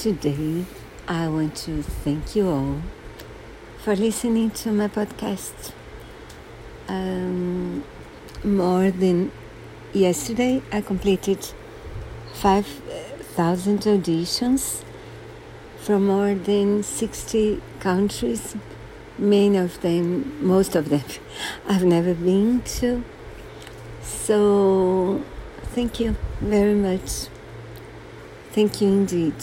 Today, I want to thank you all for listening to my podcast. Um, more than yesterday, I completed 5,000 auditions from more than 60 countries, many of them, most of them, I've never been to. So, thank you very much. Thank you indeed.